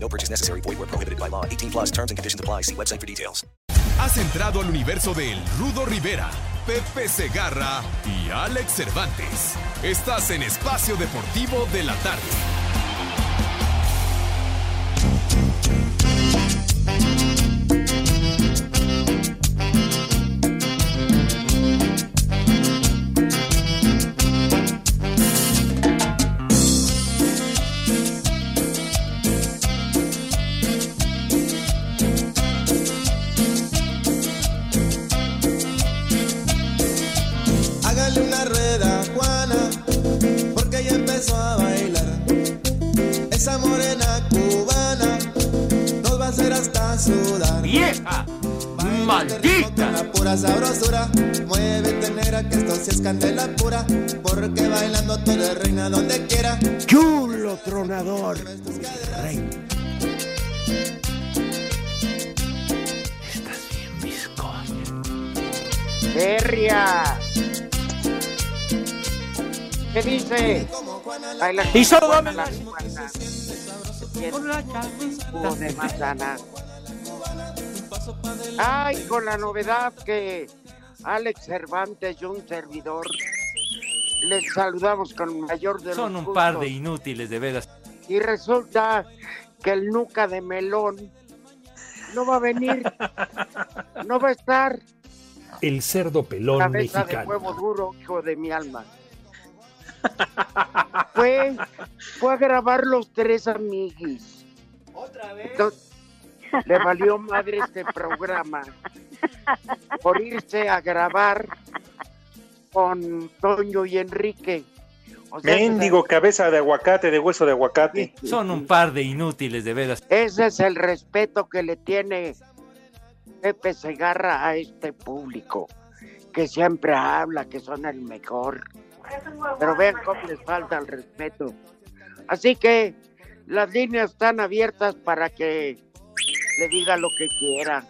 No purchase necessary. Void where prohibited by law. 18 plus terms and conditions apply. See website for details. Has entrado al universo de Rudo Rivera, Pepe Segarra y Alex Cervantes. Estás en Espacio Deportivo de la Tarde. Hasta sudar. ¡Vieja! ¡Maldita! la pura sabrosura, muévete negra que esto sí es candela pura, porque bailando tú eres reina donde quiera. ¡Chulo tronador! Rey. Estás bien viscoso. ¡Berria! ¿Qué dice? Baila Y solo dame la Con de manzana. Ay, con la novedad que Alex Cervantes y un servidor les saludamos con mayor de Son los un par de inútiles, de veras. Y resulta que el nuca de melón no va a venir, no va a estar. El cerdo pelón Cabeza de mexicano. huevo duro, hijo de mi alma. Fue, fue a grabar los tres amiguis. ¿Otra vez? le valió madre este programa por irse a grabar con Toño y Enrique. O sea, Mendigo cabeza de aguacate, de hueso de aguacate. Son un par de inútiles, de veras. Ese es el respeto que le tiene Pepe Segarra a este público, que siempre habla que son el mejor. Pero vean cómo les falta el respeto. Así que las líneas están abiertas para que le diga lo que quiera.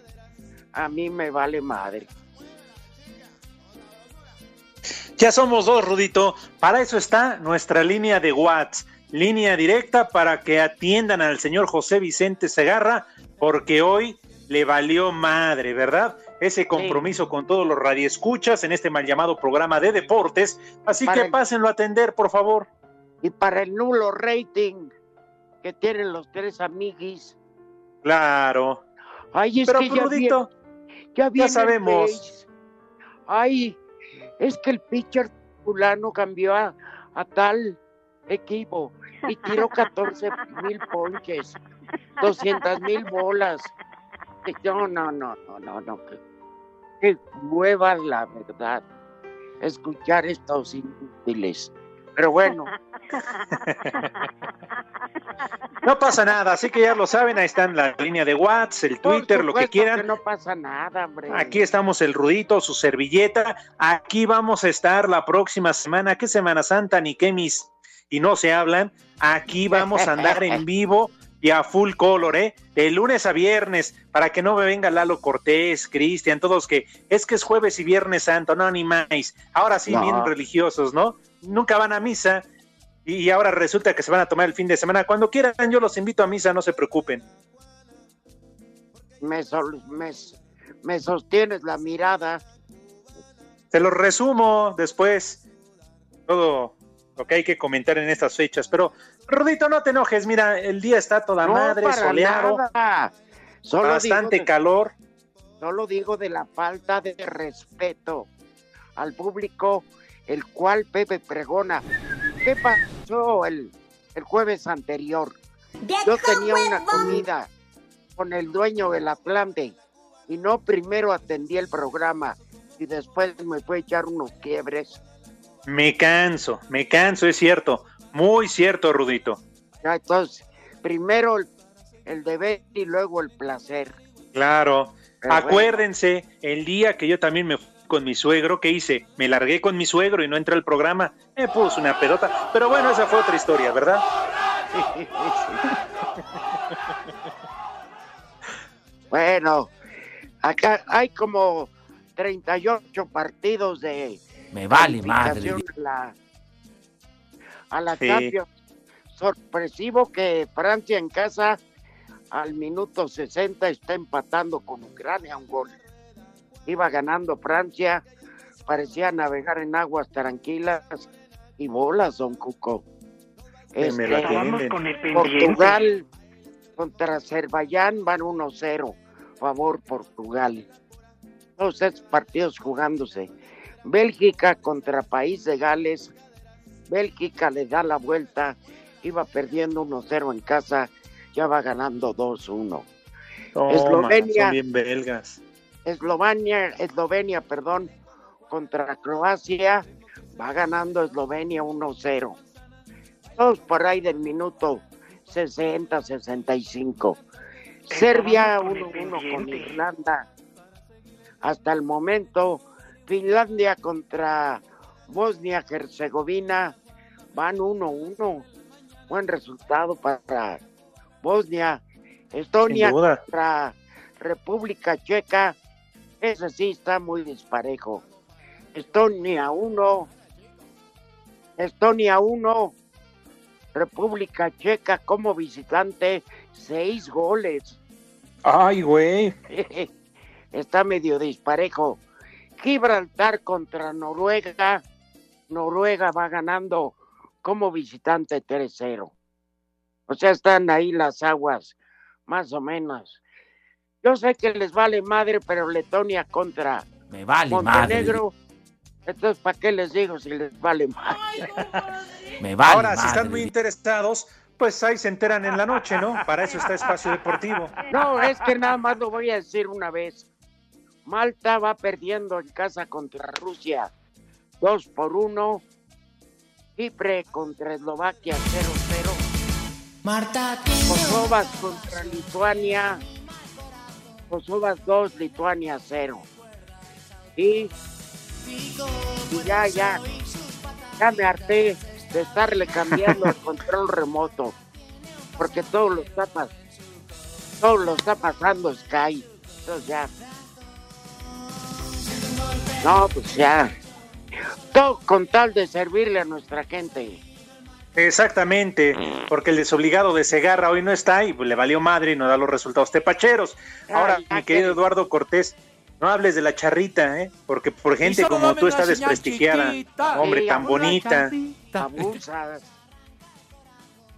A mí me vale madre. Ya somos dos, Rudito. Para eso está nuestra línea de Watts. Línea directa para que atiendan al señor José Vicente Segarra, porque hoy le valió madre, ¿verdad? Ese compromiso con todos los radioescuchas en este mal llamado programa de deportes. Así Para que el- pásenlo a atender, por favor. Y para el nulo rating que tienen los tres amiguis. Claro. Ay, es Pero, que ya Rudito, viene- ya, viene el sabemos. Ay, es que el pitcher fulano cambió a, a tal equipo y tiró 14 mil ponches, 200 mil bolas. No, no, no, no, no, no. Qué hueva la verdad. Escuchar estos inútiles. Pero bueno, No pasa nada, así que ya lo saben, ahí están la línea de Watts, el por Twitter, lo que quieran. no pasa nada, hombre. Aquí estamos el Rudito, su servilleta. Aquí vamos a estar la próxima semana. ¿Qué Semana Santa ni qué mis? Y no se hablan. Aquí vamos a andar en vivo y a full color, ¿eh? De lunes a viernes, para que no me venga Lalo Cortés, Cristian, todos que es que es jueves y viernes santo, no ni más. Ahora sí, No. bien religiosos, ¿no? Nunca van a misa y ahora resulta que se van a tomar el fin de semana. Cuando quieran, yo los invito a misa, no se preocupen. me, sol- me, me sostienes la mirada. Te lo resumo después. Todo lo que hay que comentar en estas fechas. Pero, Rudito, no te enojes. Mira, el día está toda no, madre, para soleado, nada. Solo bastante digo de- calor. Solo digo de la falta de respeto al público, el cual Pepe pregona. ¿Qué pasó el, el jueves anterior? Yo tenía una comida con el dueño del Atlante y no primero atendí el programa y después me fue a echar unos quiebres. Me canso, me canso, es cierto. Muy cierto, Rudito. Ya, entonces, primero el, el deber y luego el placer. Claro. Pero Acuérdense, el día que yo también me fui con mi suegro, ¿qué hice? Me largué con mi suegro y no entré al programa. Me puso una pedota. Pero bueno, esa fue otra historia, ¿verdad? Bueno, acá hay como 38 partidos de Me vale madre. la, a la Sí. Champions. Sorpresivo que Francia en casa al minuto 60 está empatando con Ucrania un gol. Iba ganando Francia, parecía navegar en aguas tranquilas y bolas, don Cuco. Que me la Este, con el. Portugal contra Azerbaiyán van 1-0, favor Portugal. Todos estos partidos jugándose. Bélgica contra País de Gales. Bélgica le da la vuelta, iba perdiendo 1-0 en casa, ya va ganando 2-1. Toma, Eslovenia. Son bien belgas. Eslovenia, Eslovenia, perdón, contra Croacia, va ganando Eslovenia 1-0. Todos por ahí del minuto 60, 65. Serbia con el 1-1 con. Irlanda. Hasta el momento, Finlandia contra Bosnia-Herzegovina van 1-1. Buen resultado para Bosnia. Estonia contra República Checa. Ese sí está muy disparejo. Estonia 1. Estonia 1. República Checa como visitante, seis goles. Ay, güey. Está medio disparejo. Gibraltar contra Noruega. Noruega va ganando como visitante 3-0. O sea, están ahí las aguas, más o menos. Yo sé que les vale madre, pero Letonia contra Me vale madre. Montenegro. Entonces, ¿para qué les digo si les vale madre? Me vale Ahora, si están muy interesados, pues ahí se enteran en la noche, ¿no? Para eso está Espacio Deportivo. No, es que nada más lo voy a decir una vez. Malta va perdiendo en casa contra Rusia 2 por 1. Chipre contra Eslovaquia 0-0. Marta, Kosovas contra Lituania. Kosovas 2, Lituania 0. Y, y ya, ya. Ya me harté de estarle cambiando el control remoto. Porque todo lo está, todo lo está pasando Sky. Entonces ya. No, pues ya. Todo con tal de servirle a nuestra gente. Exactamente, porque el desobligado de Segarra hoy no está y le valió madre y no da los resultados tepacheros. Ahora, Ay, mi querido que- Eduardo Cortés, no hables de la charrita, ¿eh? Porque por gente como tú está desprestigiada. chiquita. Hombre, Sí, tan bonita. Abusas.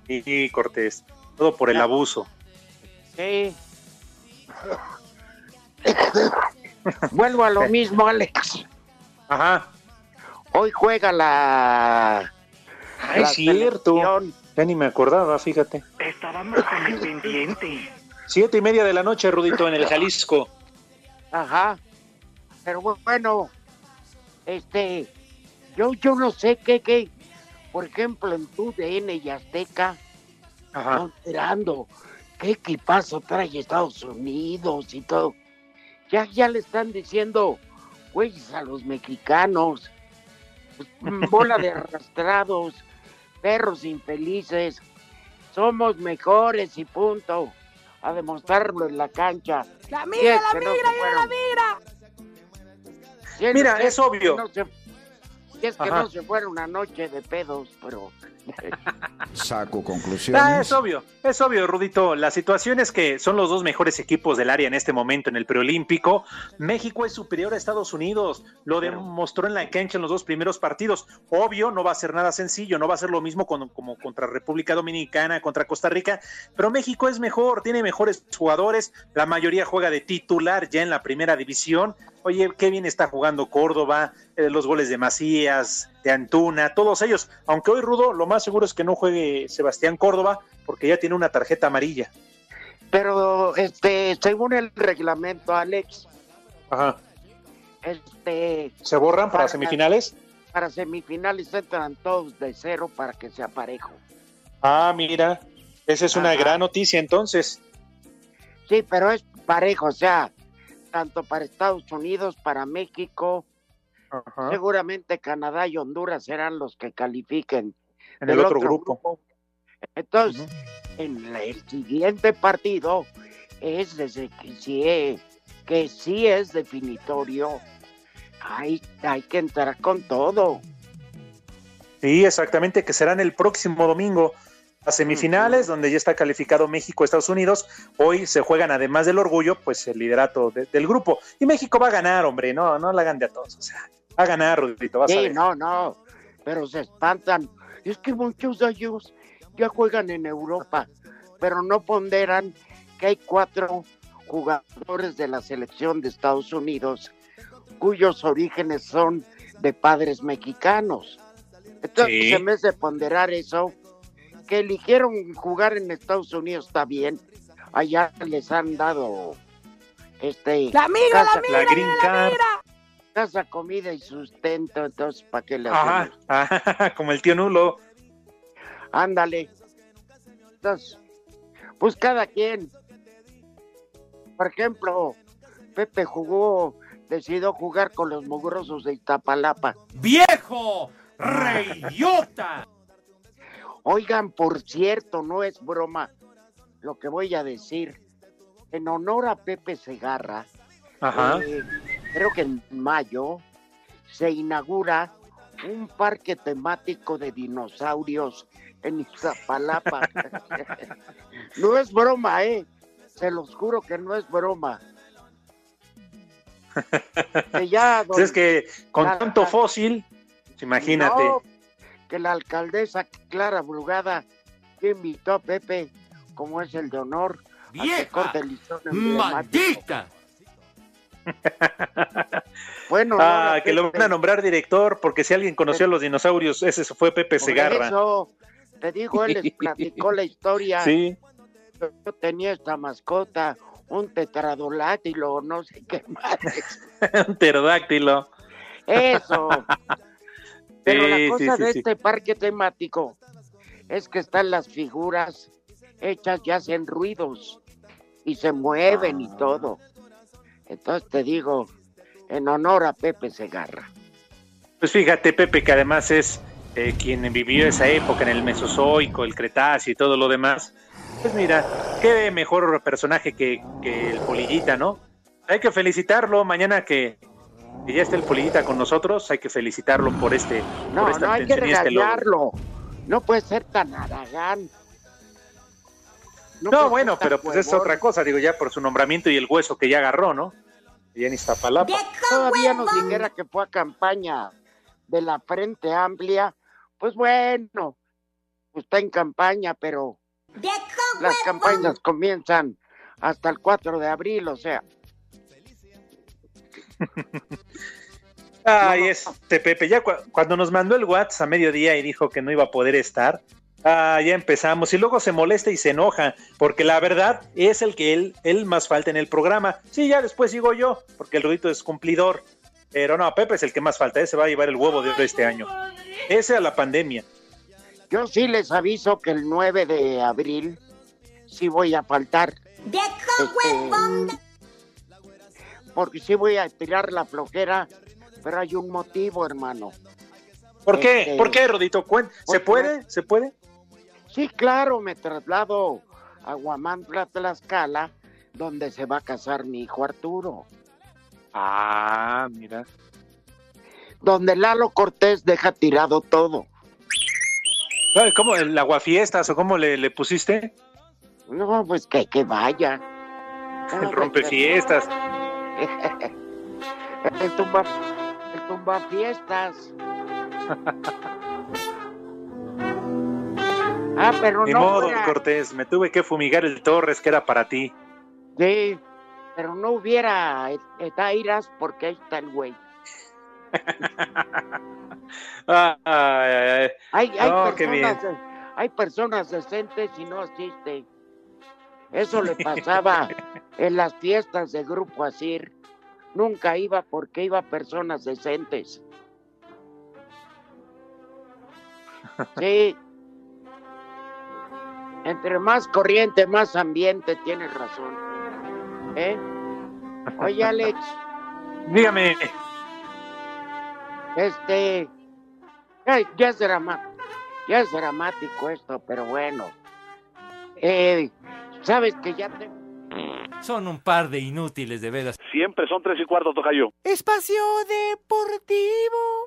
Sí, Cortés, todo por el abuso. Sí. Vuelvo a lo mismo, Alex. Ajá, Hoy juega la. Ay, la cierto. selección. ya ni me acordaba, fíjate. Estábamos con el pendiente. Siete y media de la noche, Rudito, en el Jalisco. Ajá. Pero bu- bueno, este. Yo, yo no sé qué, qué. Por ejemplo, en tu DN y Azteca, Ajá. enterando qué equipazo trae Estados Unidos y todo. Ya, ya le están diciendo, güeyes, a los mexicanos, bola de arrastrados, perros infelices, somos mejores y punto, a demostrarlo en la cancha. La es la no mira la Mira, si es obvio. que no se- si es que Ajá. no se fuera una noche de pedos, pero Saco conclusiones. Ah, es obvio, es obvio, Rudito. La situación es que son los dos mejores equipos del área en este momento en el preolímpico. México es superior a Estados Unidos, lo demostró en la cancha en los dos primeros partidos. Obvio, no va a ser nada sencillo, no va a ser lo mismo con- como contra República Dominicana, contra Costa Rica, pero México es mejor, tiene mejores jugadores, la mayoría juega de titular ya en la primera división. Oye, qué bien está jugando Córdoba, eh, los goles de Macías, de Antuna, todos ellos. Aunque hoy Rudo, lo más seguro es que no juegue Sebastián Córdoba porque ya tiene una tarjeta amarilla. Pero, este, según el reglamento, Alex, Ajá. este, ¿Se borran para Para- semifinales? para semifinales entran todos de cero para que sea parejo. Ah, mira, esa es una Ajá. gran noticia entonces. Sí, pero es parejo, o sea, tanto para Estados Unidos, para México. Ajá. Seguramente Canadá y Honduras serán los que califiquen. En del el otro grupo. Entonces, en el siguiente partido es desde que sí es, que sí es definitorio. Hay, hay que entrar con todo. Sí, exactamente, que serán el próximo domingo. Las semifinales, donde ya está calificado México, Estados Unidos, hoy se juegan, además del orgullo, pues el liderato de- del grupo. Y México va a ganar, hombre, no, no la hagan de a todos. O sea, a ganar, Rudito, vas a Sí, ver. no, no, pero se espantan. Es que muchos de ellos ya juegan en Europa, pero no ponderan que hay cuatro jugadores de la selección de Estados Unidos cuyos orígenes son de padres mexicanos. Entonces Sí. en vez de ponderar eso, que eligieron jugar en Estados Unidos está bien. Allá les han dado este La mira, la mira, La Green Card. Casa, comida y sustento, entonces ¿para qué le Ajá, ajá, como el tío Nulo. Ándale. Entonces, pues cada quien. Por ejemplo, Pepe jugó, decidió jugar con los mugrosos de Iztapalapa. ¡Viejo! ¡Reyota! Oigan, por cierto, no es broma lo que voy a decir. En honor a Pepe Segarra, Ajá. eh, creo que en mayo se inaugura un parque temático de dinosaurios en Iztapalapa. no es broma, ¿eh? Se los juro que no es broma. Que ya, Pues es que con la- tanto fósil, imagínate. no, que la alcaldesa Clara Brugada que invitó a Pepe, como es el de honor, a que ¡Vieja! corte el listón emblemático. ¡Maldita! Bueno, Ah, no, que lo van a nombrar director, porque si alguien conoció a los dinosaurios, ese fue Pepe Segarra. eso, te digo, él les platicó la historia. Sí. Yo tenía esta mascota, un tetradolátilo, no sé qué más. un pterodáctilo. Eso. Pero la Sí, cosa sí, de sí. este parque temático es que están las figuras hechas y hacen ruidos y se mueven y todo. Entonces te digo, en honor a Pepe Segarra. Pues fíjate, Pepe, que además es eh, quien vivió esa época en el Mesozoico, el Cretáceo y todo lo demás. Pues mira, qué mejor personaje que, que el Polillita, ¿no? Hay que felicitarlo mañana que, que ya esté el Polillita con nosotros, hay que felicitarlo por este No, por esta no hay que este logro. regañarlo. No puede ser tan aragán. No, bueno, pero pues es otra cosa, digo, ya por su nombramiento y el hueso que ya agarró, ¿no? Y en Iztapalapa. Todavía nos dijera que fue a campaña de la Frente Amplia. Pues bueno, está en campaña, pero las campañas comienzan hasta el 4 de abril, o sea. Ay, este Pepe, ya cu- cuando nos mandó el WhatsApp a mediodía y dijo que no iba a poder estar, ah, ya empezamos. Y luego se molesta y se enoja, porque la verdad es el que él, él más falta en el programa. Sí, ya después digo yo, porque el Rudito es cumplidor. Pero no, Pepe es el que más falta, ese va a llevar el huevo de oro este año. Ese a la pandemia. Yo sí les aviso que el 9 de abril sí voy a faltar. Este, porque sí voy a tirar la flojera, pero hay un motivo, hermano. ¿Por qué? Este, ¿Por qué, Rodito? ¿Se puede? ¿Se puede? Sí, claro, me traslado a Guamantla, Tlaxcala, donde se va a casar mi hijo Arturo. Ah, mira. Donde Lalo Cortés deja tirado todo. ¿Cómo? ¿El aguafiestas o cómo le, le pusiste? No, pues que, que vaya. El rompefiestas. el tumba, el tumba fiestas. ah, pero Ni no modo, fuera- Cortés, me tuve que fumigar el Torres, que era para ti. Sí, pero no hubiera Etairas porque ahí está el güey. Ay, ay, ay. Hay, No, personas, hay personas decentes y no asisten. Eso le pasaba en las fiestas de Grupo Asir. Nunca iba porque iba personas decentes. Sí. Entre más corriente, más ambiente, tienes razón. ¿Eh? Oye, Alex. Dígame. Este. ay, ya es dramático. Ya es dramático esto, pero bueno. Eh, Sabes que ya te. Son un par de inútiles, de veras. Siempre son tres y cuarto, Tocayo. Espacio Deportivo.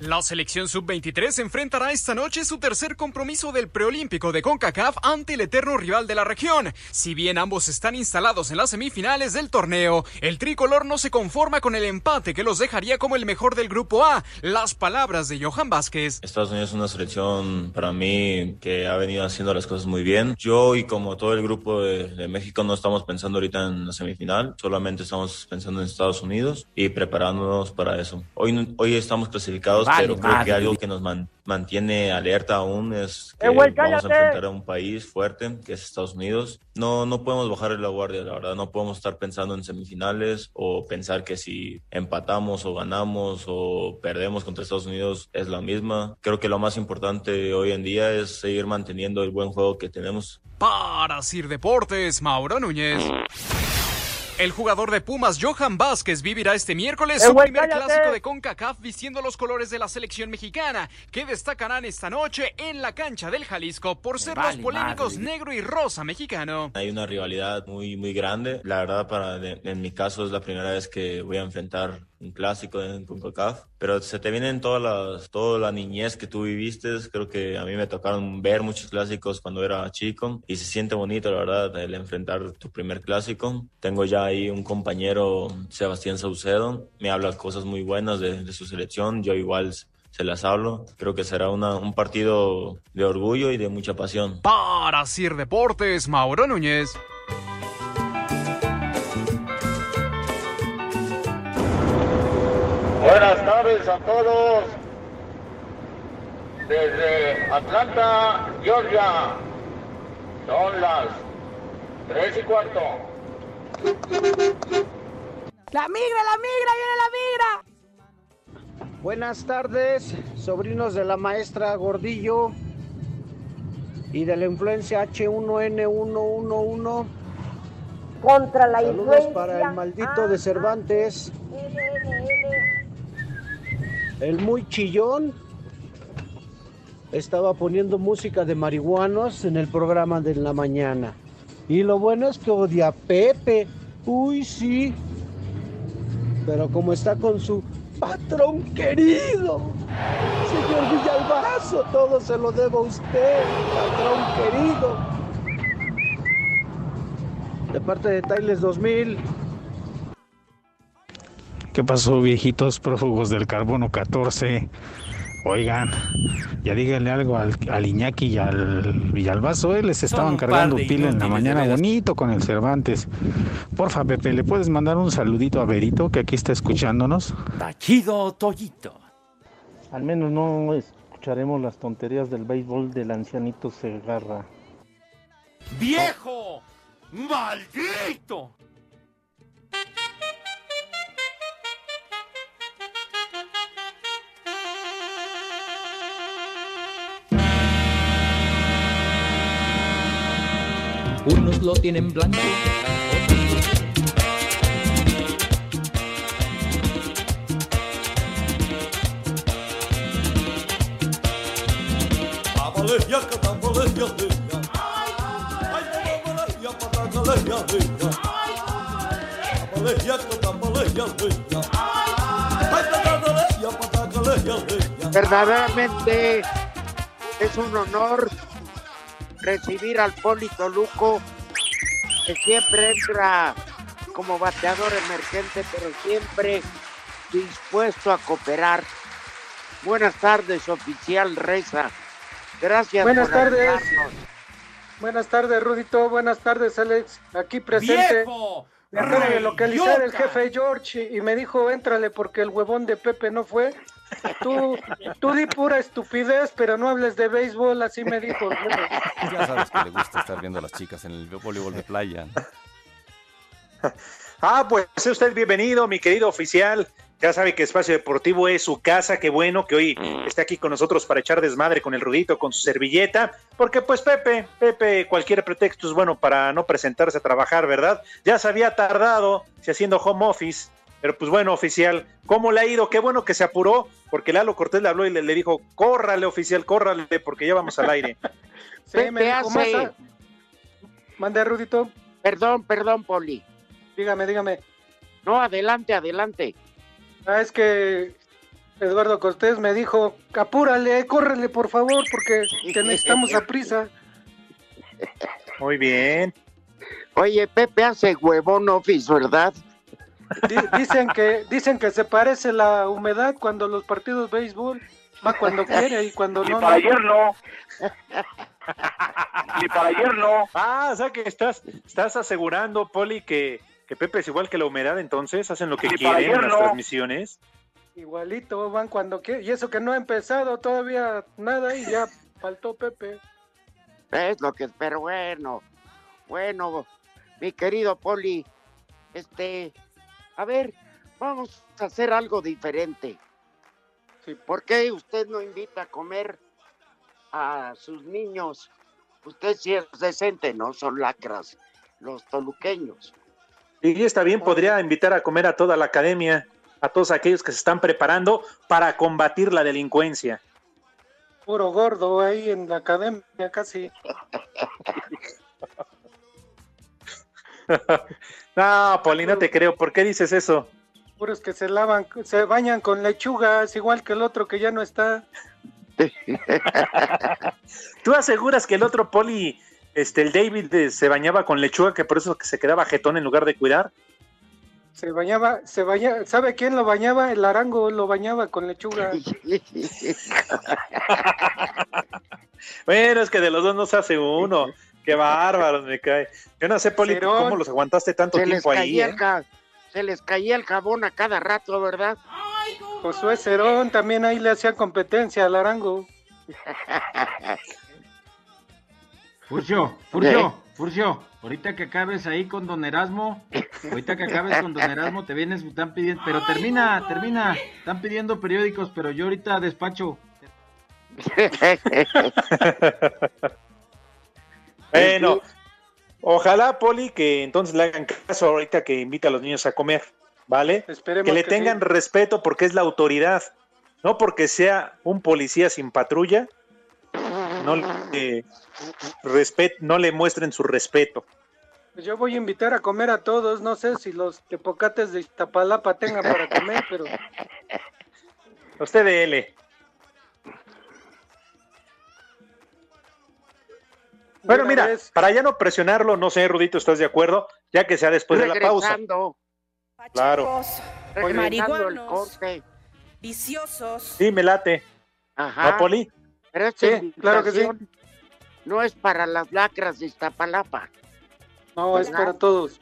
La selección sub-23 enfrentará esta noche su tercer compromiso del preolímpico de CONCACAF ante el eterno rival de la región. Si bien ambos están instalados en las semifinales del torneo, el tricolor no se conforma con el empate que los dejaría como el mejor del grupo A. Las palabras de Johan Vázquez. Estados Unidos es una selección para mí que ha venido haciendo las cosas muy bien. Yo y como todo el grupo de, de México no estamos pensando ahorita en la semifinal, solamente estamos pensando en Estados Unidos y preparándonos para eso. Hoy, hoy estamos clasificados pero creo que madre. algo que nos man- mantiene alerta aún es que ¡Eh, vamos a enfrentar a un país fuerte, que es Estados Unidos. No, no podemos bajar la guardia, la verdad. No podemos estar pensando en semifinales o pensar que si empatamos o ganamos o perdemos contra Estados Unidos es la misma. Creo que lo más importante hoy en día es seguir manteniendo el buen juego que tenemos. Para Sir Deportes, Mauro Núñez. El jugador de Pumas, Johan Vázquez, vivirá este miércoles ¡Eh, su primer cállate! clásico de CONCACAF vistiendo los colores de la selección mexicana, que destacarán esta noche en la cancha del Jalisco por ser los polémicos madre. negro y rosa mexicano. Hay una rivalidad muy, muy grande. La verdad, para, en mi caso, es la primera vez que voy a enfrentar un clásico en CONCACAF. Pero se te vienen todas las, toda la niñez que tú viviste. Creo que a mí me tocaron ver muchos clásicos cuando era chico y se siente bonito, la verdad, el enfrentar tu primer clásico. Tengo ya ahí un compañero, Sebastián Saucedo. Me habla cosas muy buenas de, de su selección. Yo igual se las hablo. Creo que será una, un partido de orgullo y de mucha pasión. Para Sir Deportes, Mauro Núñez. Buenas tardes a todos. Desde Atlanta, Georgia. Son las tres y cuarto. La migra, la migra, viene la migra. Buenas tardes, sobrinos de la maestra Gordillo y de la influencia H1N111. Contra la Saludos influencia. para el maldito de Cervantes, el muy chillón. Estaba poniendo música de marihuanos en el programa de la mañana. Y lo bueno es que odia a Pepe. Uy, sí. Pero como está con su patrón querido, señor Villalbazo, todo se lo debo a usted, patrón querido. De parte de Tailes 2000. ¿Qué pasó, viejitos prófugos del carbono 14? Oigan, ya díganle algo al, al Iñaki y al Villalbazo, eh, les estaban cargando pila en la mañana bonito con el Cervantes. Porfa, Pepe, ¿le puedes mandar un saludito a Berito que aquí está escuchándonos? Tachido Toyito. Al menos no escucharemos las tonterías del béisbol del ancianito Segarra. ¡Viejo! ¡Maldito! Unos lo tienen blanco. Verdaderamente es un honor recibir al Polito Luco, que siempre entra como bateador emergente, pero siempre dispuesto a cooperar. Buenas tardes, oficial Reza. Gracias Buenas por tardes. ayudarnos. Buenas tardes, Rudito. Buenas tardes, Alex. Aquí presente. ¡Viejo! Me acaba de localizar el jefe George y me dijo, éntrale porque el huevón de Pepe no fue. Tú, tú di pura estupidez, pero no hables de béisbol, así me dijo. Ya sabes que le gusta estar viendo a las chicas en el voleibol de playa. Ah, pues sea usted bienvenido, mi querido oficial. Ya sabe que Espacio Deportivo es su casa, qué bueno que hoy esté aquí con nosotros para echar desmadre con el Rudito, con su servilleta, porque pues Pepe, Pepe, cualquier pretexto es bueno para no presentarse a trabajar, ¿verdad? Ya se había tardado, se haciendo home office, pero pues bueno, oficial, ¿cómo le ha ido? Qué bueno que se apuró, porque Lalo Cortés le habló y le, le dijo, córrale, oficial, córrale, porque ya vamos al aire. Sí, me Pepe dijo, hace-. Mande, Rudito. Perdón, perdón, Poli. Dígame, dígame. No, adelante, adelante. Ah, es que Eduardo Cortés me dijo, apúrale, córrele, por favor, porque te necesitamos a prisa. Muy bien. Oye, Pepe hace huevón office, ¿verdad? Di- dicen que dicen que se parece la humedad cuando los partidos de béisbol va cuando quiere y cuando Y no. para no. ayer no. Y para ayer no. Ah, o sea que estás, estás asegurando, Poli, que, que Pepe es igual que la humedad, entonces hacen lo que quieren en las no. transmisiones. Igualito van cuando quiere. Y eso que no ha empezado todavía nada y ya faltó Pepe. Es lo que pero bueno. Bueno, mi querido Poli, este, a ver, vamos a hacer algo diferente. ¿Por qué usted no invita a comer a sus niños? Usted sí es decente, no son lacras, los toluqueños. Y está bien, podría invitar a comer a toda la academia, a todos aquellos que se están preparando para combatir la delincuencia. Puro gordo ahí en la academia casi. no, Poli, no te creo. ¿Por qué dices eso? Puros que se lavan, se bañan con lechugas, igual que el otro que ya no está. ¿Tú aseguras que el otro Poli, este, el David, eh, se bañaba con lechuga, que por eso que se quedaba jetón en lugar de cuidar? Se bañaba, se bañaba, ¿sabe quién lo bañaba? El arango lo bañaba con lechuga. Bueno, es que de los dos no se hace uno. Qué bárbaro me cae. Yo no sé, Poli, Cerón. cómo los aguantaste tanto Se les, tiempo ahí. ¿eh? se les caía el jabón a cada rato, ¿verdad? Josué Cerón también ahí le hacía competencia al arango. Furcio, Furcio, Furcio, ahorita que acabes ahí con Don Erasmo, ahorita que acabes con Don Erasmo, te vienes, están pidiendo, pero termina, termina, están pidiendo periódicos, pero yo ahorita despacho. Bueno, ojalá, Poli, que entonces le hagan caso ahorita que invita a los niños a comer, ¿vale? Esperemos que le que tengan sí. respeto porque es la autoridad, no porque sea un policía sin patrulla, no le, respet- no le muestren su respeto. Pues yo voy a invitar a comer a todos, no sé si los tepocates de Iztapalapa tengan para comer, pero Usted de L. Bueno, mira, vez- para ya no presionarlo, no sé, Rudito, ¿estás de acuerdo? Ya que sea después de la pausa. Claro. regresando el marihuanos. corte. viciosos. Sí, me late. Ajá. ¿No, Poli? Pero esta Sí, claro que sí. No es para las lacras de Iztapalapa. no, es para todos.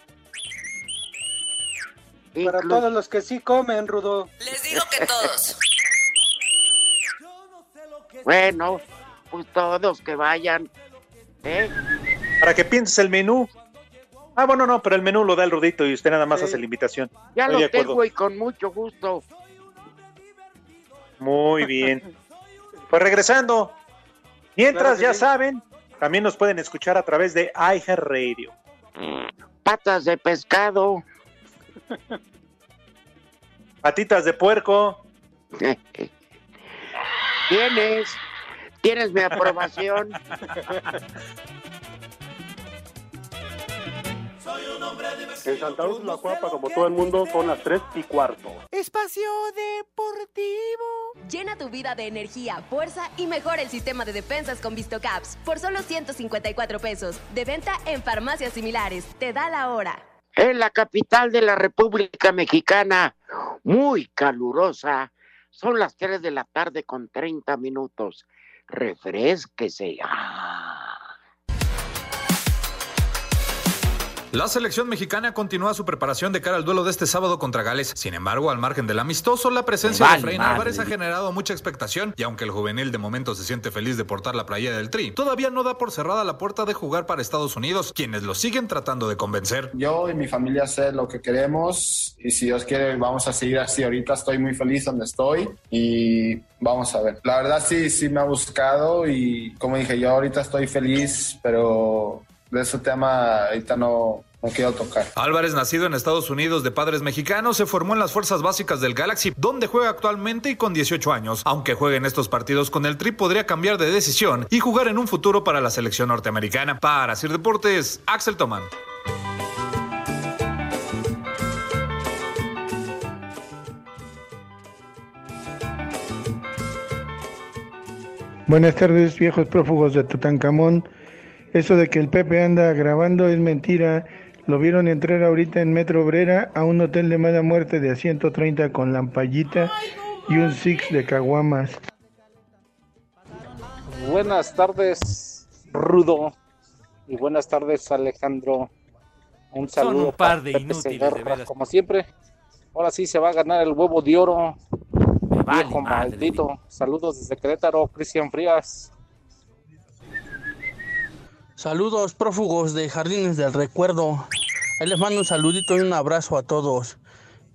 Para todos los que sí comen, Rudo. Les digo que todos. Bueno, pues todos que vayan. ¿eh? Para que pienses el menú. Ah, bueno, no, pero el menú lo da el Rudito y usted nada más Sí. hace la invitación. Ya Estoy lo tengo y con mucho gusto. Muy bien. Pues regresando. Mientras Claro ya sí. saben, también nos pueden escuchar a través de iHeartRadio. Patas de pescado. Patitas de puerco. Tienes, tienes mi aprobación. En Santa Cruz la Cuapa, como todo el mundo, son las 3 y cuarto. Espacio Deportivo. Llena tu vida de energía, fuerza y mejora el sistema de defensas con VistoCaps por solo 154 pesos. De venta en farmacias similares. Te da la hora. En la capital de la República Mexicana, muy calurosa. Son las 3 de la tarde con 30 minutos. Refresquese. Ah. La selección mexicana continúa su preparación de cara al duelo de este sábado contra Gales. Sin embargo, al margen del amistoso, la presencia Vale, de Efraín. Álvarez ha generado mucha expectación y aunque el juvenil de momento se siente feliz de portar la playa del Tri, todavía no da por cerrada la puerta de jugar para Estados Unidos, quienes lo siguen tratando de convencer. Yo y mi familia sé lo que queremos y si Dios quiere vamos a seguir así. Ahorita estoy muy feliz donde estoy y vamos a ver. La verdad sí, sí me ha buscado y como dije, yo ahorita estoy feliz, pero de ese tema ahorita no, no quiero tocar. Álvarez, nacido en Estados Unidos de padres mexicanos, se formó en las fuerzas básicas del Galaxy, donde juega actualmente y con 18 años. Aunque juegue en estos partidos con el Tri, podría cambiar de decisión y jugar en un futuro para la selección norteamericana. Para Sir Deportes, Axel Toman. Buenas tardes, viejos prófugos de Tutankamón. Eso de que el Pepe anda grabando es mentira. Lo vieron entrar ahorita en Metro Obrera a un hotel de mala muerte de a 130 con lampallita y un six de caguamas. Buenas tardes, Rudo. Y buenas tardes, Alejandro. Un Son saludo un par de inútiles, Segarra, de veras. Como siempre, ahora sí se va a ganar el huevo de oro. vale Viejo madre. maldito. Saludos desde Querétaro, Cristian Frías. Saludos prófugos de Jardines del Recuerdo. Les mando un saludito y un abrazo a todos.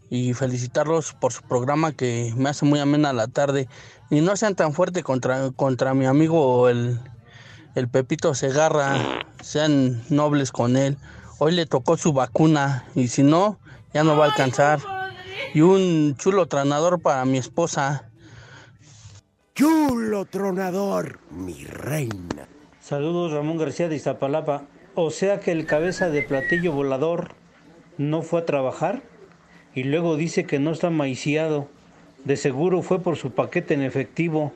Y felicitarlos por su programa que me hace muy amena la tarde. Y no sean tan fuertes contra, contra mi amigo el, el Pepito Segarra. Sean nobles con él. Hoy le tocó su vacuna y si no, ya no va a alcanzar. Y un chulo tranador para mi esposa. Chulo tronador, mi reina. Saludos Ramón García de Iztapalapa. O sea que el cabeza de platillo volador no fue a trabajar y luego dice que no está maiciado. De seguro fue por su paquete en efectivo.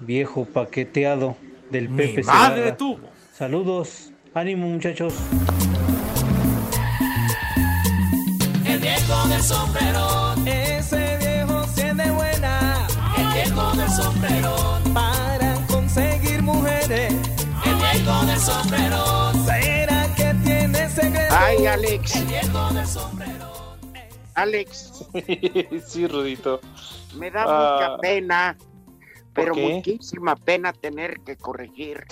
Viejo paqueteado del Mi Pepe madre tuvo. Saludos. Ánimo muchachos. El viejo del sombrero, ese viejo tiene buena. El viejo del sombrero, El viejo del sombrero, será que tiene secreto. Ay, Alex. El viejo del sombrero. Alex, sí, Rudito. me da Ah, mucha pena, pero muchísima pena tener que corregir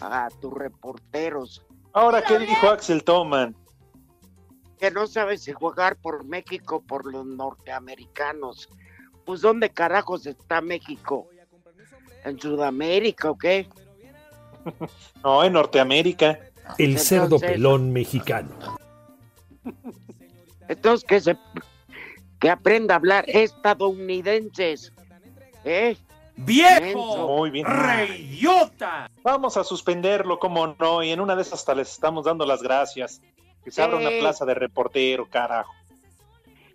a tus reporteros Ahora, ¿qué dijo Axel Toman? que no saben si jugar por México o por los norteamericanos. Pues, ¿dónde carajos está México? ¿En Sudamérica o qué? No, en Norteamérica. El cerdo Entonces- pelón mexicano. Entonces, que se que aprenda a hablar estadounidenses. ¿Eh? ¡Viejo! Muy bien. ¡Reyota! Vamos a suspenderlo, como no, y en una de esas hasta les estamos dando las gracias. Que se abra una plaza de reportero, carajo.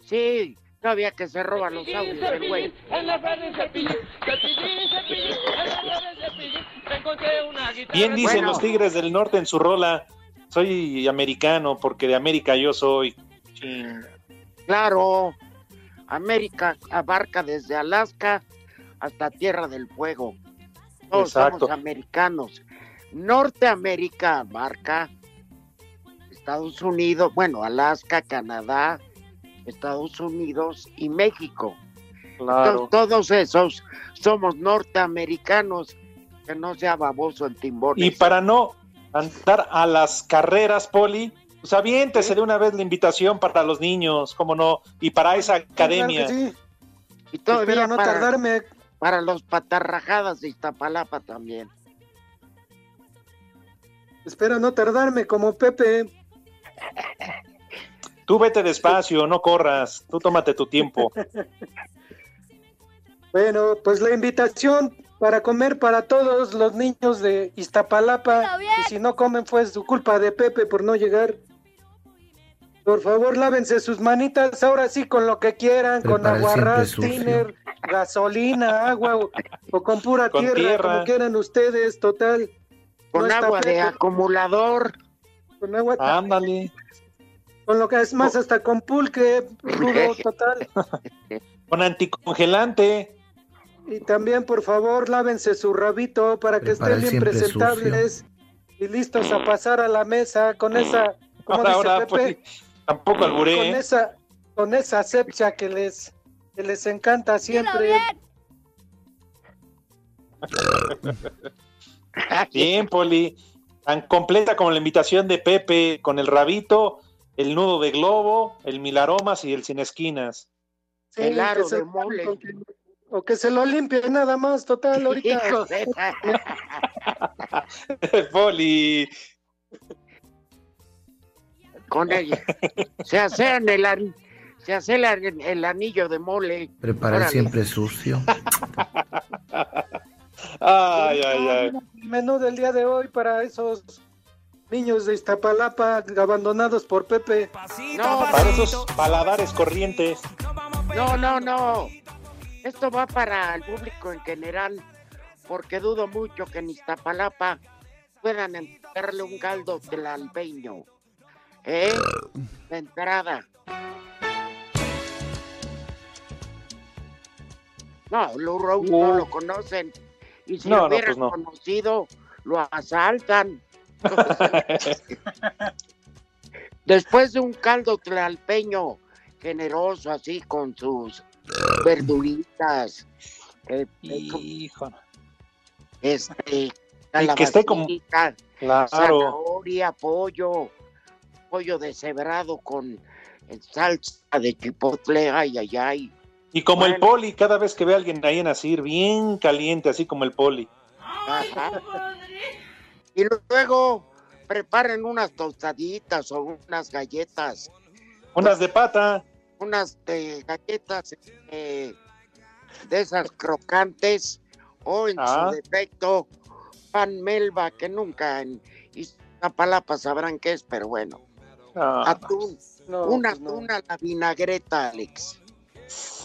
Sí, todavía que se roban los audios del güey. Bien dicen Bueno. los Tigres del Norte en su rola. Soy americano porque de América yo soy. Chin. Claro, América abarca desde Alaska hasta Tierra del Fuego. Todos Exacto. somos americanos. Norteamérica abarca Estados Unidos, bueno, Alaska, Canadá, Estados Unidos y México. Claro. Entonces, todos esos somos norteamericanos, que no sea baboso el timbón. Y para no andar a las carreras, Poli, pues aviéntese de una vez la invitación para los niños, cómo no, y para esa academia. Claro sí. Y todavía Espero no para, tardarme. para los patarrajadas de Iztapalapa también. Espero no tardarme como Pepe. Tú vete despacio, no corras, tú tómate tu tiempo. Bueno, pues la invitación para comer para todos los niños de Iztapalapa. Y si no comen, fue su culpa de Pepe por no llegar. Por favor, lávense sus manitas ahora sí con lo que quieran, con sucio. tiner, gasolina, agua o, o con pura Con tierra, tierra. como quieran ustedes, total. Con No agua de acumulador. Con agua, Ándale. Con lo que es más hasta con pulque, rudo, total. Con anticongelante. Y también, por favor, lávense su rabito para que Prepara estén bien presentables y listos a pasar a la mesa con esa ¿Cómo Ahora, dice ahora, Pepe? pues, tampoco alburé. Con ¿eh? esa, con esa asepsia que les, que les encanta siempre. Bien, Poli. Tan completa como la invitación de Pepe, con el rabito, el nudo de globo, el mil aromas y el sin esquinas. Sí, El aro de mole. O que, o que se lo limpie nada más, total, ahorita. Hijo de- Poli. Con el, se hacen el, se hace el, an- el anillo de mole. Prepara Órale. siempre sucio. Ay, ay, ay. El menú del día de hoy para esos niños de Iztapalapa abandonados por Pepe. No, Para esos paladares corrientes. no, no, no. Esto va para el público en general, porque dudo mucho que en Iztapalapa puedan entrarle un caldo tlalpeño. ¿Eh? De entrada. No, lo, lo- no lo conocen. Y si No, lo no, hubieran pues no. conocido, lo asaltan. Después de un caldo tlalpeño generoso, así con sus verduritas, eh, Hijo. este, Y que esté como- Claro. zanahoria, pollo, pollo deshebrado con eh, salsa de chipotle, ay, ay, ay. Y como el. Poli, cada vez que ve a alguien ahí en Asir, bien caliente, así como el Poli. Ajá. Y luego preparen unas tostaditas o unas galletas, Unas de pata. unas eh, galletas eh, de esas crocantes o en Ah. su defecto pan melva que nunca en Iztapalapa sabrán qué es, pero bueno. Ah, Atún, No, un pues no. atún a la vinagreta, Alex.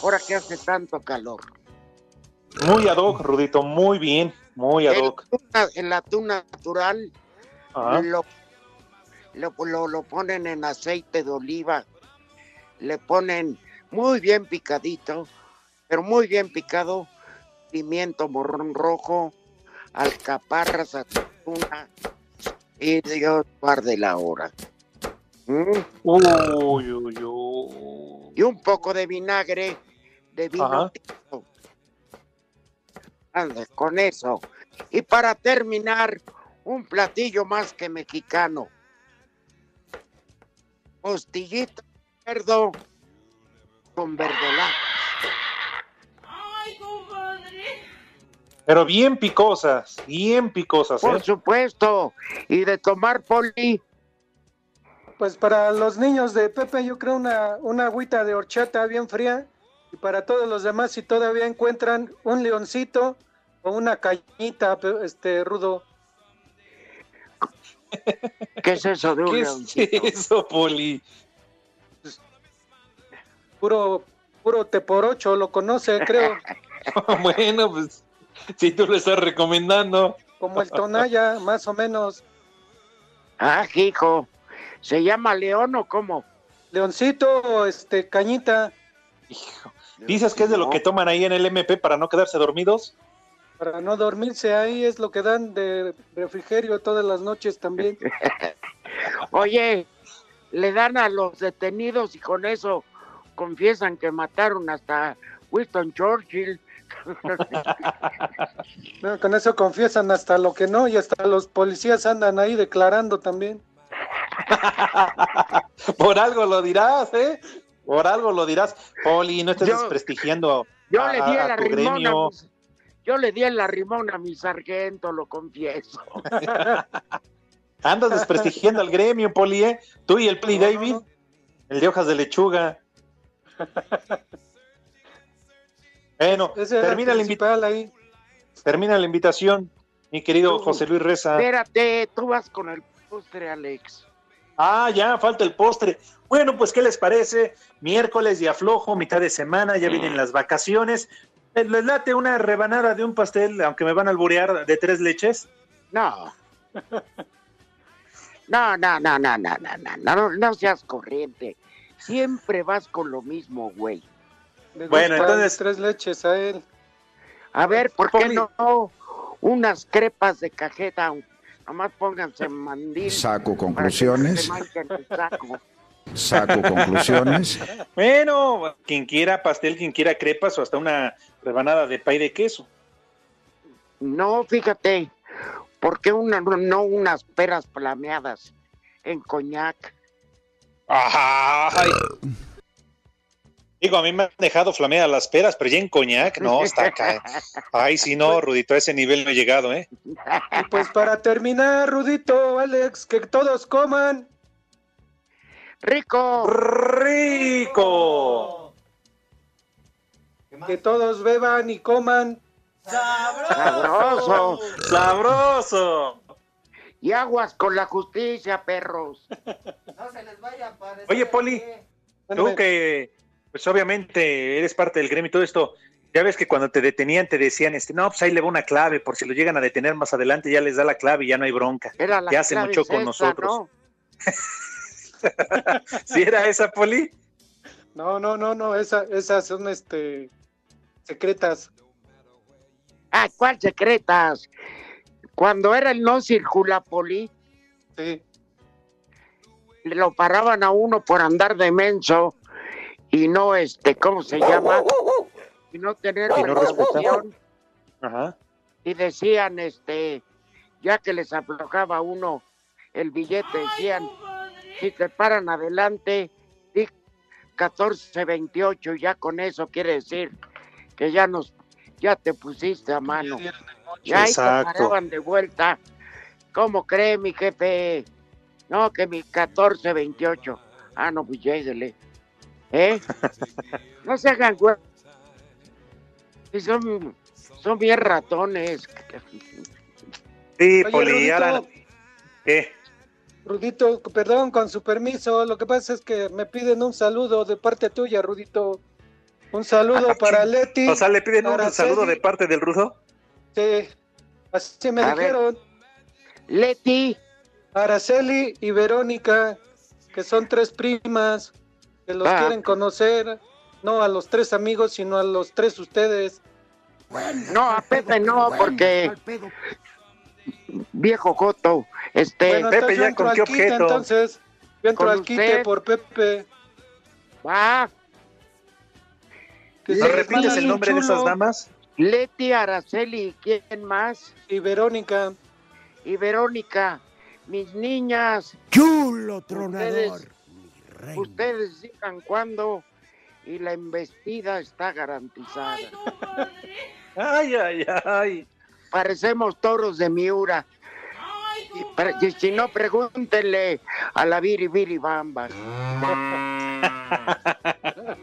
Ahora que hace tanto calor. muy ad hoc, Rudito, muy bien, muy ad El hoc. atún, el atún natural lo, lo, lo- lo ponen en aceite de oliva, le ponen muy bien picadito, pero muy bien picado, pimiento morrón rojo, alcaparras, atuna, y Dios guarde la hora. ¿Mm? Uy, uy, uy. Y un poco de vinagre, de vino tinto. Con eso. Y para terminar, un platillo más que mexicano. Costillita de cerdo con verdolaga. Pero bien picosas, bien picosas, Por ¿eh? supuesto. Y de tomar poli. Pues para los niños de Pepe, yo creo una, una agüita de horchata bien fría. Y para todos los demás, si todavía encuentran un leoncito o una cañita, este rudo. ¿Qué es eso de un ¿Qué es leoncito? eso, Poli? Puro, puro teporocho, lo conoce, creo. bueno, pues, si tú lo estás recomendando. Como el tonalla, más o menos. Ah, hijo. ¿Se llama león o cómo? Leoncito o este, cañita. ¿Dices que es de lo que toman ahí en el MP para no quedarse dormidos? Para no dormirse ahí es lo que dan de refrigerio todas las noches también. Oye, le dan a los detenidos y con eso confiesan que mataron hasta Winston Churchill. No, con eso confiesan hasta lo que no y hasta los policías andan ahí declarando también. Por algo lo dirás, ¿eh? Por algo lo dirás. Poli, no estés Yo- desprestigiando Yo a, le di a el tu a gremio. mi, yo le di el arrimón a mi sargento, lo confieso. Andas desprestigiando al gremio, Poli, ¿eh? Tú y el Poli No, David, no. el de hojas de lechuga. Bueno, termina la, ahí. termina la invitación, mi querido Tú, José Luis Reza. Espérate, tú vas con el postre, Alex. Ah, ya, falta el postre. Bueno, pues, ¿qué les parece? Miércoles y aflojo, mitad de semana, ya vienen las vacaciones. Eh, ¿Les late una rebanada de un pastel, aunque me van a alburear, de tres leches? No. No, no, no, no, no, no, no, no, no seas corriente. Siempre vas con lo mismo, güey. Bueno, entonces- tres leches a él. A ver, ¿por qué no unas crepas de cajeta Nomás pónganse mandil. Saco conclusiones. saco. Saco conclusiones. Bueno, quien quiera pastel, quien quiera crepas o hasta una rebanada de pay de queso. No, fíjate, ¿por qué una, no unas peras flameadas en coñac? Ay. Digo, a mí me han dejado flameadas las peras, pero ya en coñac, no, está acá. Ay, si no, Rudito, a ese nivel no he llegado, ¿eh? Y pues para terminar, Rudito, Alex, que todos coman. ¡Rico! ¡Rico! Que todos beban y coman. ¡Sabroso! ¡Sabroso! Y aguas con la justicia, perros. Oye, Poli, tú que, pues obviamente eres parte del gremio y todo esto, ya ves que cuando te detenían te decían, este, no, pues ahí le va una clave, por si lo llegan a detener más adelante ya les da la clave y ya no hay bronca. Era la que hace clave mucho es con esa, nosotros. ¿no? ¿Sí era esa, Poli? No, no, no, no, esa, esas son este secretas. Ah, ¿cuál secretas? Cuando era el no circula poli, Sí. lo paraban a uno por andar de menso y no, este, ¿cómo se llama? Y no tener Y no. Ajá. Y decían, este, ya que les aflojaba uno el billete, decían, si te paran adelante, di 1428, ya con eso quiere decir que ya nos, ya te pusiste a mano. Y ahí te paraban de vuelta. ¿Cómo cree mi jefe? No, que mi 1428. Ah, no, pues lléguele. ¿Eh? No se hagan güey. Son, son bien ratones. Sí, Oye, Poli, Rudito. ahora- ¿Qué? Rudito, perdón, con su permiso, lo que pasa es que me piden un saludo de parte tuya, Rudito. Un saludo para Leti. O sea, le piden un saludo de parte del ruso. Sí, así me A ver. dijeron. Leti. Araceli y Verónica, que son tres primas, que los Ah. quieren conocer, no a los tres amigos, sino a los tres ustedes. No, a Pepe no, porque viejo Joto, este Bueno, entonces yo entro al quite, entonces, yo entro Con al quite usted. por Pepe. va. Que ¿No repites el nombre de esas damas? Leti, Araceli, ¿quién más? Y Verónica. Y Verónica, mis niñas. Chulo tronador. Ustedes, ustedes digan cuándo y la embestida está garantizada. Ay, ay, ay. Parecemos toros de Miura. Y, si no, pregúntenle a la Viri Viri Bamba.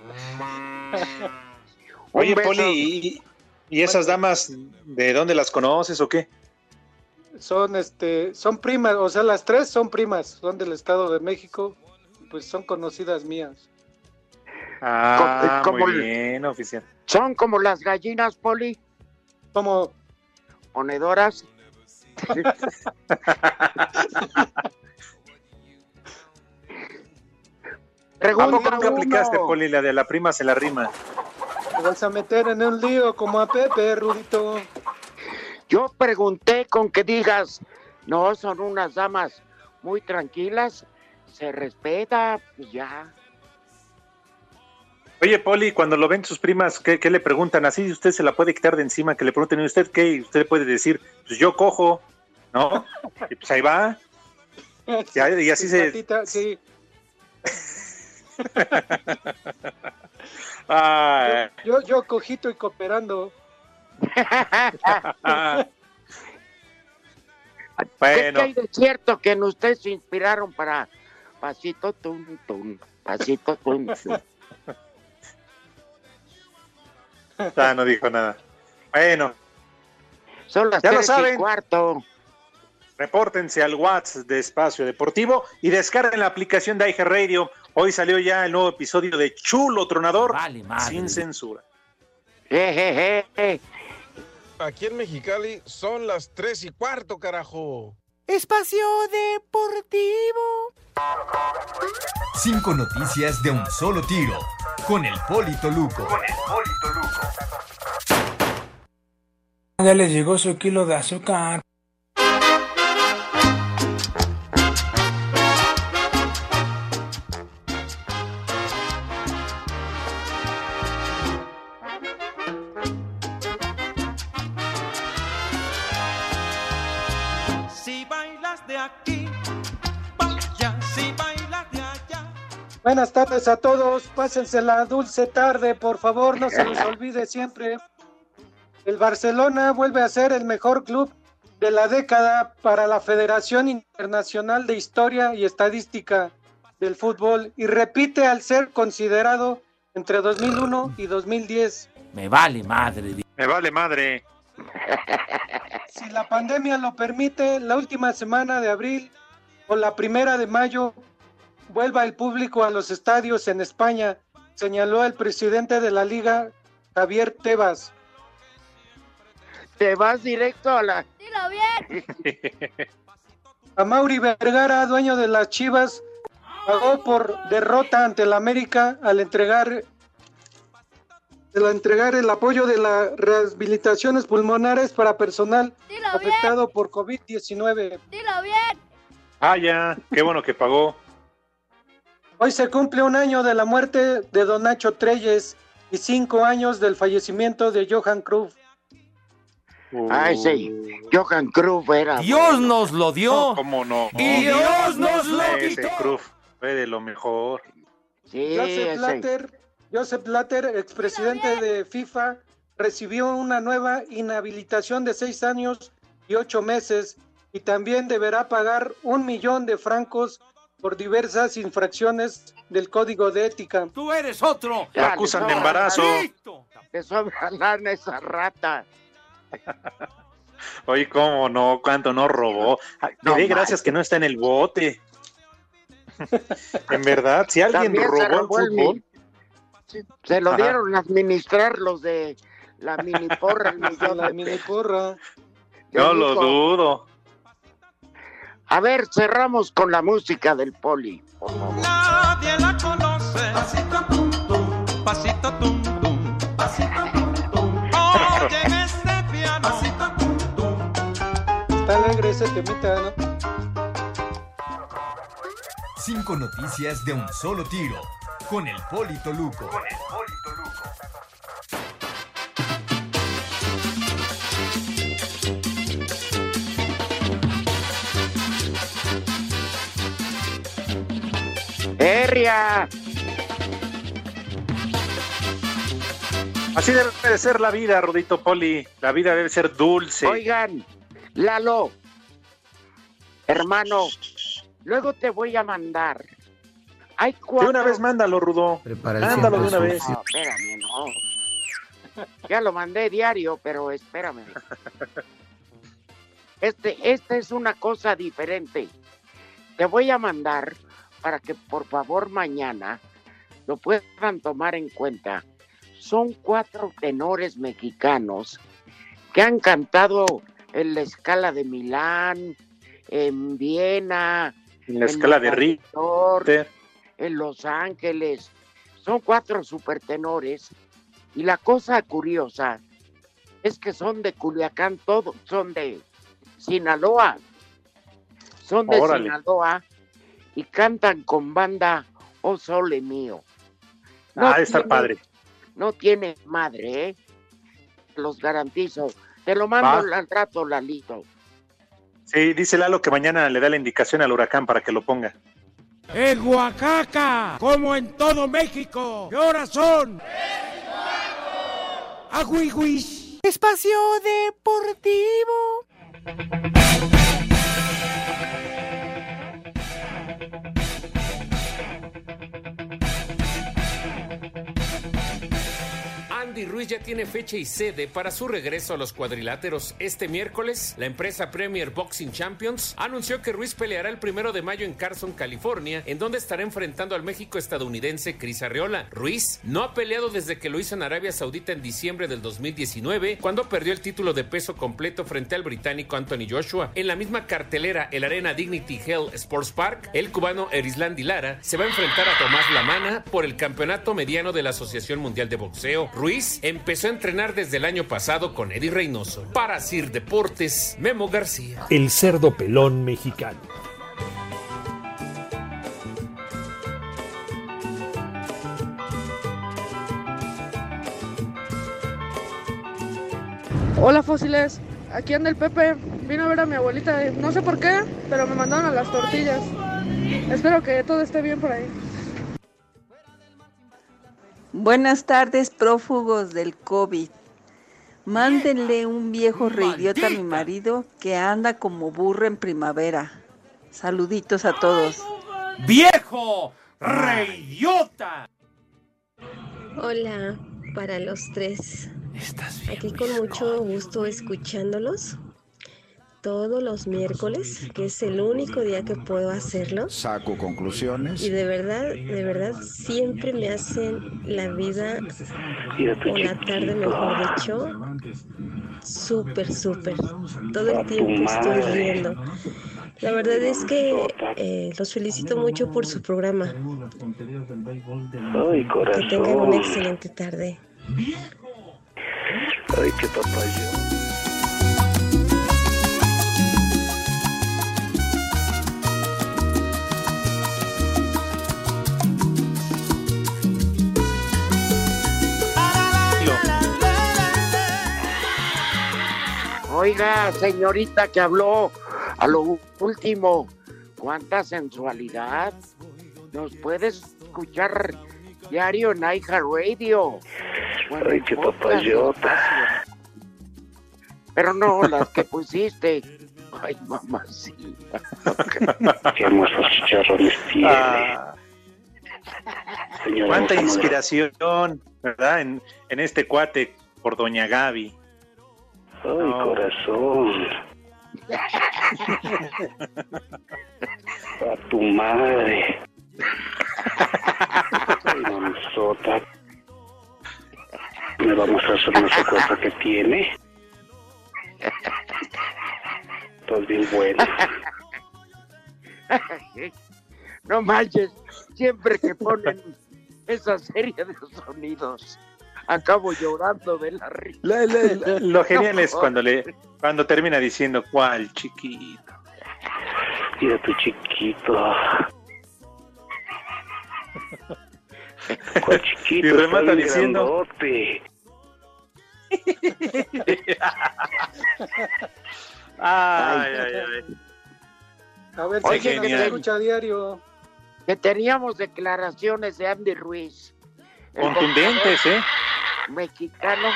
Oye, beso. Poli, ¿y, y esas damas de dónde las conoces o qué? Son este, son primas, o sea, las tres son primas, son del Estado de México, pues son conocidas mías. Ah, como muy bien, oficial. Son como las gallinas, Poli. Como ponedoras. ¿A Pregunta poco nunca uno. aplicaste, Poli, la de la prima se la rima? Te vas a meter en un lío como a Pepe, Rudito. Yo pregunté con que digas, no, son unas damas muy tranquilas, se respeta, pues ya. Oye, Poli, cuando lo ven sus primas, ¿qué, qué le preguntan? Así usted se la puede quitar de encima, que le pregunten, ¿y usted qué? Y usted puede decir, pues yo cojo, ¿no? Y pues ahí va. Ya, y así Sí, se... patita, sí. Ay. Yo, yo cojito y cooperando. Bueno. ¿Qué hay de cierto que en usted se inspiraron para pasito tum tum, pasito tum tum? Ah, no dijo nada. Bueno, Son las Ya lo tres y cuarto. repórtense al WhatsApp de Espacio Deportivo y descarguen la aplicación de IG Radio. Hoy salió ya el nuevo episodio de Chulo Tronador sin censura. Aquí en Mexicali son las tres y cuarto, carajo. Espacio Deportivo. Cinco noticias de un solo tiro. Con el Polito Luco. Ya les llegó su kilo de azúcar. Buenas tardes a todos. Pásense la dulce tarde, por favor, no se les olvide siempre. El Barcelona vuelve a ser el mejor club de la década para la Federación Internacional de Historia y Estadística del Fútbol y repite al ser considerado entre 2001 y 2010. Me vale madre. Me vale madre. Si la pandemia lo permite, la última semana de abril o la primera de mayo vuelva el público a los estadios en España, señaló el presidente de la liga, Javier Tebas. Te vas directo a la... Dilo bien. A Mauri Vergara, dueño de las Chivas, pagó por derrota ante el América al entregar al entregar el apoyo de las rehabilitaciones pulmonares para personal Dilo afectado por COVID-19. Dilo bien. Ah, ya. Qué bueno que pagó. Hoy se cumple un año de la muerte de Don Nacho Treyes y cinco años del fallecimiento de Johan Cruyff. Ay, sí. Johan Cruyff era. Dios nos lo dio. ¿Cómo no? Y Dios nos lo Ese quitó. Cruyff fue de lo mejor. Sí, Joseph ese. Blatter, Joseph Blatter, expresidente de FIFA, recibió una nueva inhabilitación de seis años y ocho meses y también deberá pagar un millón de francos por diversas infracciones del código de ética. Tú eres otro. Lo acusan de embarazo. Te sobra lana esa rata. Oye, cómo no, cuánto no robó. No le gracias que no está en el bote. en verdad, si alguien robó el robó el fútbol, mi- Se lo Ajá. dieron a administrar los de la mini porra, el millón La de mini porra. no lo dudo. A ver, cerramos con la música del poli. por favor. Nadie la conoce. Pasito tum tum, pasito tum tum, pasito tum tum. Oyen este piano. Pasito tum tum. Está alegre ese temita, ¿no? Cinco noticias de un solo tiro. Con el Polito Luco. ¡Herria! Así debe de ser la vida, Rudito Poli. La vida debe ser dulce. Oigan, Lalo, hermano, luego te voy a mandar. Hay De cuatro... una vez mándalo, Rudo. Mándalo de una vez. No, espérame, no. Ya lo mandé diario, pero espérame. Este, esta es una cosa diferente. Te voy a mandar para que por favor mañana lo puedan tomar en cuenta. Son cuatro tenores mexicanos que han cantado en la escala de Milán, en Viena, En la escala de Richter. en Los Ángeles. Son cuatro supertenores. Y la cosa curiosa es que son de Culiacán, todos son de Sinaloa. Son de Órale. Sinaloa y cantan con banda Oh Sole Mío. Ah, está tiene- padre. No tiene madre, ¿eh? Los garantizo. Te lo mando Va. al rato, Lalito. Sí, dice Lalo que mañana le da la indicación al huracán para que lo ponga. En Oaxaca, como en todo México. ¿Qué horas son? Aguihuis. Espacio Deportivo. Ya tiene fecha y sede para su regreso a los cuadriláteros. Este miércoles, la empresa Premier Boxing Champions anunció que Ruiz peleará el primero de mayo en Carson, California, en donde estará enfrentando al México estadounidense Cris Arreola. Ruiz no ha peleado desde que lo hizo en Arabia Saudita en diciembre del 2019, cuando perdió el título de peso completo frente al británico Anthony Joshua. En la misma cartelera, el Arena Dignity Hell Sports Park, el cubano Erislandi Lara se va a enfrentar a Tomás Lamana por el campeonato mediano de la Asociación Mundial de Boxeo. Ruiz empezó a entrenar desde el año pasado con Eddie Reynoso. Para Sir Deportes, Memo García. El cerdo pelón mexicano. Hola fósiles, aquí anda el Pepe. Vino a ver a mi abuelita, no sé por qué, pero me mandaron a las tortillas. Espero que todo esté bien por ahí. Buenas tardes, prófugos del COVID. Mándenle un viejo reidiota a mi marido que anda como burro en primavera. Saluditos a todos. ¡Viejo! ¡Reidiota! Hola, para los tres. Aquí con mucho gusto escuchándolos todos los miércoles, que es el único día que puedo hacerlo. Saco conclusiones. Y de verdad, de verdad, siempre me hacen la vida o la tarde, mejor dicho, súper, súper. Todo el tiempo estoy riendo. La verdad es que eh, los felicito mucho por su programa. Ay, Que tengan una excelente tarde. Ay, qué papayo. Oiga, señorita que habló a lo último, cuánta sensualidad. Nos puedes escuchar diario en iHeartRadio. Bueno, Ay, qué papayota. Pero no las que pusiste. Ay, mamacita. Qué hermosos chicharrones tiene. Ah, Señora cuánta inspiración, ¿verdad? En, en este cuate por Doña Gaby. Ay, corazón. A tu madre. Ay, mamazota. Me va a mostrar su hermosa cuerpo que tiene. Estás bien buena. No manches, siempre que ponen esa serie de sonidos, acabo llorando de la risa. La- la- la- lo genial es cuando le cuando termina diciendo cuál chiquito. Mira tu chiquito. ¿Cuál chiquito? Y remata diciendo- grandote. Ay, ay, ay. A ver si alguien escucha a diario. Que teníamos declaraciones de Andy Ruiz. Contundentes, ¿eh? Mexicano.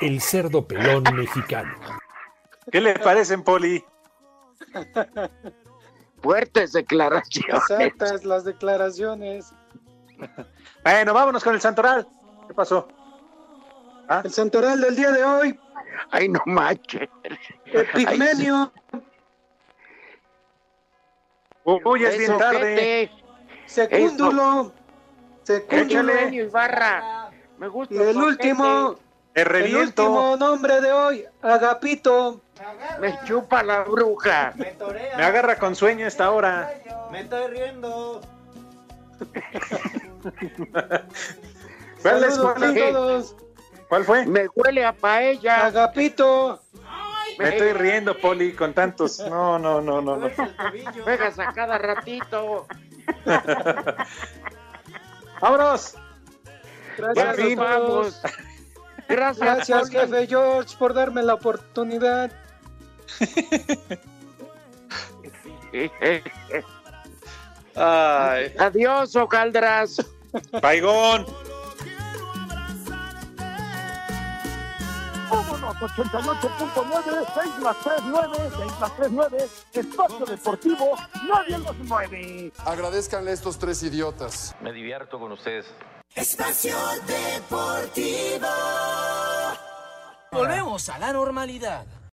El cerdo pelón mexicano. ¿Qué le parecen, Poli? Fuertes declaraciones. Exactas las declaraciones. Bueno, vámonos con el Santoral. ¿Qué pasó? ¿Ah? El santoral del día de hoy, Ay, no manches. Epigmenio, Uy, es bien tarde. gente. Secúndulo, Ibarra. Me gusta. y el último, Te el reviento. último nombre de hoy, Agapito. Me chupa la bruja. Me agarra con sueño esta hora. Me estoy riendo. ¿Cuál es, a todos. ¿Cuál fue? Me huele a paella. Agapito, Me estoy riendo, Poli, con tantos. No, no, no, no, no. Juegas a cada ratito. ¡Vámonos! gracias fin. Vamos. Gracias, Gracias, jefe George, por darme la oportunidad. Ay, Adiós, Ocaldras. Paigón. Vámonos, 88.9, 6 más 3, 9, 6 más 3, 9, Espacio Deportivo, nadie los mueve. Agradezcanle a estos tres idiotas. Me divierto con ustedes. Espacio Deportivo. Volvemos a la normalidad.